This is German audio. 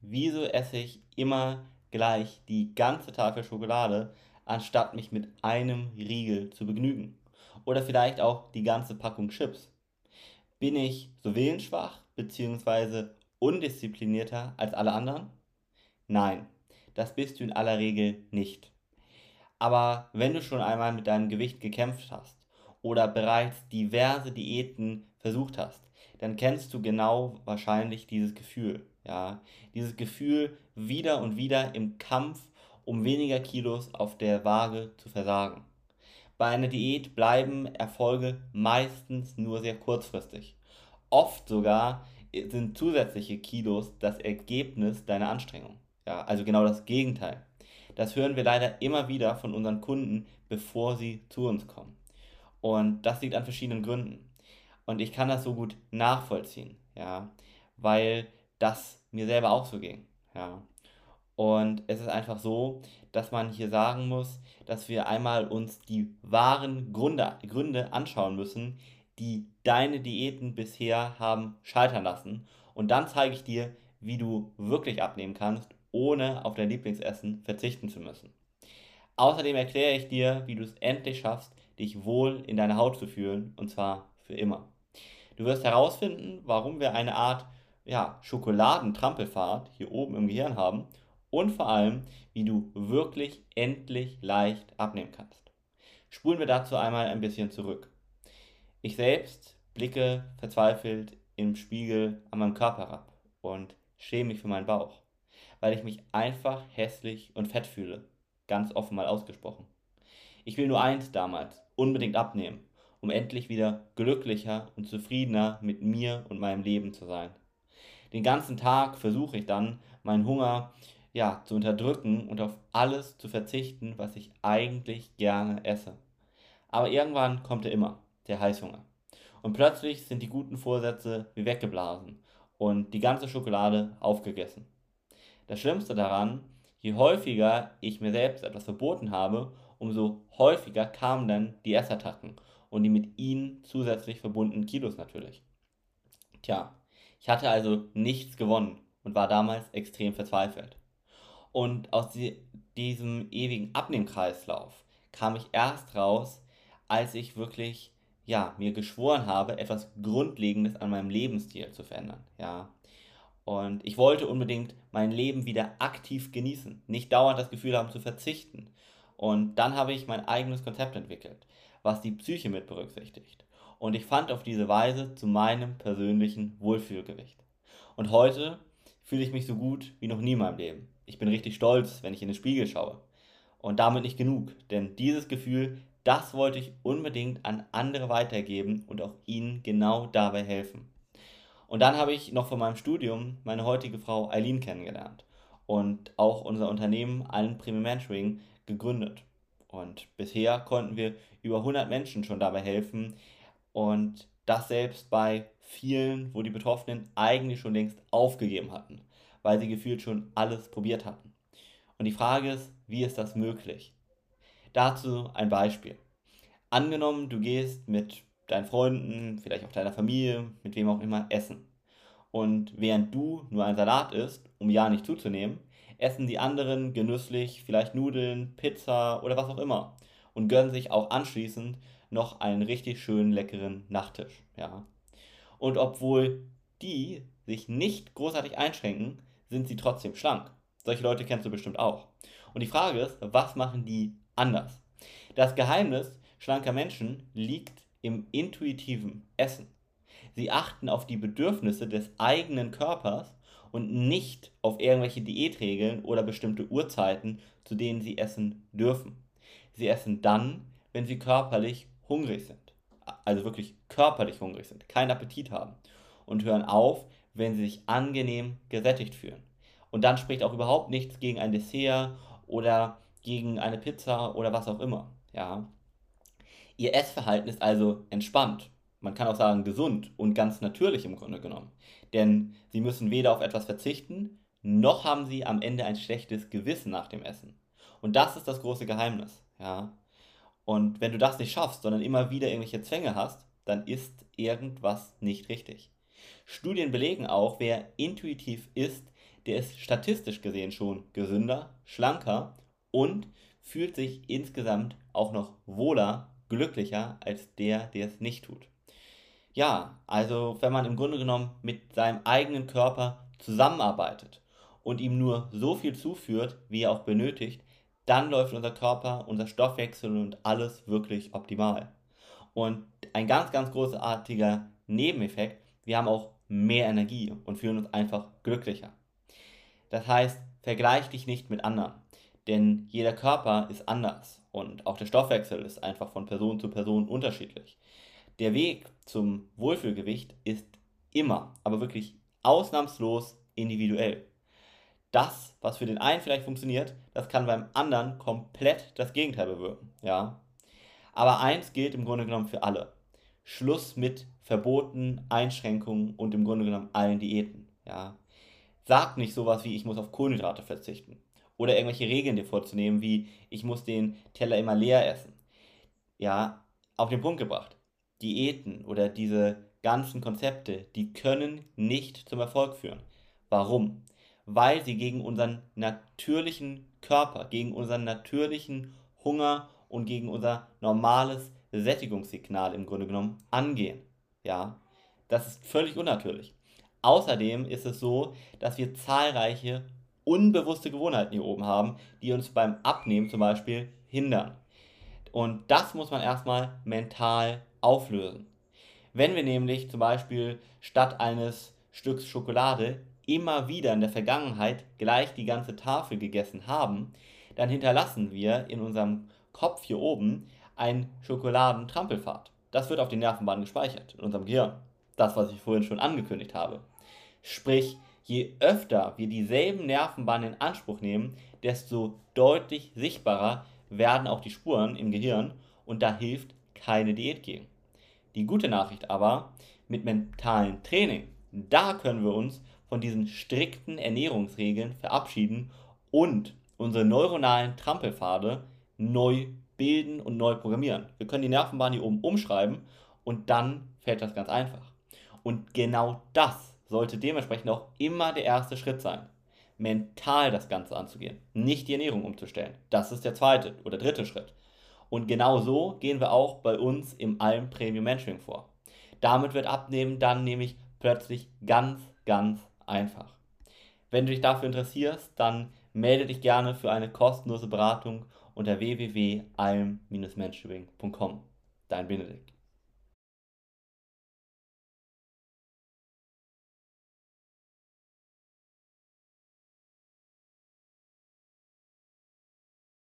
wieso esse ich immer gleich die ganze Tafel Schokolade, anstatt mich mit einem Riegel zu begnügen? Oder vielleicht auch die ganze Packung Chips. Bin ich so willensschwach bzw. undisziplinierter als alle anderen? Nein, das bist du in aller Regel nicht. Aber wenn du schon einmal mit deinem Gewicht gekämpft hast oder bereits diverse Diäten versucht hast, dann kennst du genau wahrscheinlich dieses Gefühl. Ja, dieses Gefühl, wieder und wieder im Kampf um weniger Kilos auf der Waage zu versagen. Bei einer Diät bleiben Erfolge meistens nur sehr kurzfristig. Oft sogar sind zusätzliche Kilos das Ergebnis deiner Anstrengung. Ja, also genau das Gegenteil. Das hören wir leider immer wieder von unseren Kunden, bevor sie zu uns kommen. Und das liegt an verschiedenen Gründen. Und ich kann das so gut nachvollziehen, ja, weil das mir selber auch so ging, ja. Und es ist einfach so, dass man hier sagen muss, dass wir einmal uns die wahren Gründe, Gründe anschauen müssen, die deine Diäten bisher haben scheitern lassen. Und dann zeige ich dir, wie du wirklich abnehmen kannst ohne auf dein Lieblingsessen verzichten zu müssen. Außerdem erkläre ich dir, wie du es endlich schaffst, dich wohl in deine Haut zu fühlen, und zwar für immer. Du wirst herausfinden, warum wir eine Art ja, Schokoladentrampelfahrt hier oben im Gehirn haben und vor allem, wie du wirklich endlich leicht abnehmen kannst. Spulen wir dazu einmal ein bisschen zurück. Ich selbst blicke verzweifelt im Spiegel an meinem Körper herab und schäme mich für meinen Bauch weil ich mich einfach hässlich und fett fühle. Ganz offen mal ausgesprochen. Ich will nur eins damals, unbedingt abnehmen, um endlich wieder glücklicher und zufriedener mit mir und meinem Leben zu sein. Den ganzen Tag versuche ich dann, meinen Hunger ja, zu unterdrücken und auf alles zu verzichten, was ich eigentlich gerne esse. Aber irgendwann kommt er immer, der Heißhunger. Und plötzlich sind die guten Vorsätze wie weggeblasen und die ganze Schokolade aufgegessen. Das Schlimmste daran, je häufiger ich mir selbst etwas verboten habe, umso häufiger kamen dann die Essattacken und die mit ihnen zusätzlich verbundenen Kilos natürlich. Tja, ich hatte also nichts gewonnen und war damals extrem verzweifelt. Und aus diesem ewigen Abnehmkreislauf kam ich erst raus, als ich wirklich ja, mir geschworen habe, etwas Grundlegendes an meinem Lebensstil zu verändern. Ja, und ich wollte unbedingt mein Leben wieder aktiv genießen, nicht dauernd das Gefühl haben zu verzichten. Und dann habe ich mein eigenes Konzept entwickelt, was die Psyche mit berücksichtigt. Und ich fand auf diese Weise zu meinem persönlichen Wohlfühlgewicht. Und heute fühle ich mich so gut wie noch nie in meinem Leben. Ich bin richtig stolz, wenn ich in den Spiegel schaue. Und damit nicht genug, denn dieses Gefühl, das wollte ich unbedingt an andere weitergeben und auch ihnen genau dabei helfen. Und dann habe ich noch von meinem Studium meine heutige Frau Eileen kennengelernt und auch unser Unternehmen Allen Premium Mentoring gegründet. Und bisher konnten wir über 100 Menschen schon dabei helfen und das selbst bei vielen, wo die Betroffenen eigentlich schon längst aufgegeben hatten, weil sie gefühlt schon alles probiert hatten. Und die Frage ist, wie ist das möglich? Dazu ein Beispiel. Angenommen, du gehst mit deinen Freunden, vielleicht auch deiner Familie, mit wem auch immer, essen. Und während du nur ein Salat isst, um ja nicht zuzunehmen, essen die anderen genüsslich vielleicht Nudeln, Pizza oder was auch immer und gönnen sich auch anschließend noch einen richtig schönen leckeren Nachtisch, ja. Und obwohl die sich nicht großartig einschränken, sind sie trotzdem schlank. Solche Leute kennst du bestimmt auch. Und die Frage ist, was machen die anders? Das Geheimnis schlanker Menschen liegt im intuitiven Essen. Sie achten auf die Bedürfnisse des eigenen Körpers und nicht auf irgendwelche Diätregeln oder bestimmte Uhrzeiten, zu denen sie essen dürfen. Sie essen dann, wenn sie körperlich hungrig sind. Also wirklich körperlich hungrig sind, keinen Appetit haben. Und hören auf, wenn sie sich angenehm gesättigt fühlen. Und dann spricht auch überhaupt nichts gegen ein Dessert oder gegen eine Pizza oder was auch immer. Ja, Ihr Essverhalten ist also entspannt. Man kann auch sagen gesund und ganz natürlich im Grunde genommen. Denn sie müssen weder auf etwas verzichten, noch haben sie am Ende ein schlechtes Gewissen nach dem Essen. Und das ist das große Geheimnis. Ja? Und wenn du das nicht schaffst, sondern immer wieder irgendwelche Zwänge hast, dann ist irgendwas nicht richtig. Studien belegen auch, wer intuitiv isst, der ist statistisch gesehen schon gesünder, schlanker und fühlt sich insgesamt auch noch wohler, glücklicher als der, der es nicht tut. Ja, also wenn man im Grunde genommen mit seinem eigenen Körper zusammenarbeitet und ihm nur so viel zuführt, wie er auch benötigt, dann läuft unser Körper, unser Stoffwechsel und alles wirklich optimal. Und ein ganz, ganz großartiger Nebeneffekt, wir haben auch mehr Energie und fühlen uns einfach glücklicher. Das heißt, vergleich dich nicht mit anderen, denn jeder Körper ist anders und auch der Stoffwechsel ist einfach von Person zu Person unterschiedlich. Der Weg zum Wohlfühlgewicht ist immer, aber wirklich ausnahmslos individuell. Das, was für den einen vielleicht funktioniert, das kann beim anderen komplett das Gegenteil bewirken, ja. Aber eins gilt im Grunde genommen für alle. Schluss mit Verboten, Einschränkungen und im Grunde genommen allen Diäten, ja. Sag nicht sowas wie ich muss auf Kohlenhydrate verzichten oder irgendwelche Regeln dir vorzunehmen wie ich muss den Teller immer leer essen. Ja, auf den Punkt gebracht. Diäten oder diese ganzen Konzepte, die können nicht zum Erfolg führen. Warum? Weil sie gegen unseren natürlichen Körper, gegen unseren natürlichen Hunger und gegen unser normales Sättigungssignal im Grunde genommen angehen. Ja, das ist völlig unnatürlich. Außerdem ist es so, dass wir zahlreiche unbewusste Gewohnheiten hier oben haben, die uns beim Abnehmen zum Beispiel hindern. Und das muss man erstmal mental auflösen. Wenn wir nämlich zum Beispiel statt eines Stücks Schokolade immer wieder in der Vergangenheit gleich die ganze Tafel gegessen haben, dann hinterlassen wir in unserem Kopf hier oben einen Schokoladentrampelpfad. Das wird auf den Nervenbahnen gespeichert, in unserem Gehirn. Das, was ich vorhin schon angekündigt habe. Sprich, je öfter wir dieselben Nervenbahnen in Anspruch nehmen, desto deutlich sichtbarer werden auch die Spuren im Gehirn und da hilft keine Diät gegen. Die gute Nachricht aber, mit mentalen Training, da können wir uns von diesen strikten Ernährungsregeln verabschieden und unsere neuronalen Trampelpfade neu bilden und neu programmieren. Wir können die Nervenbahn hier oben umschreiben und dann fällt das ganz einfach. Und genau das sollte dementsprechend auch immer der erste Schritt sein. Mental das Ganze anzugehen, nicht die Ernährung umzustellen. Das ist der zweite oder dritte Schritt. Und genau so gehen wir auch bei uns im Alm Premium Mentoring vor. Damit wird Abnehmen dann nämlich plötzlich ganz, ganz einfach. Wenn du dich dafür interessierst, dann melde dich gerne für eine kostenlose Beratung unter www.alm-mentoring.com. Dein Benedikt.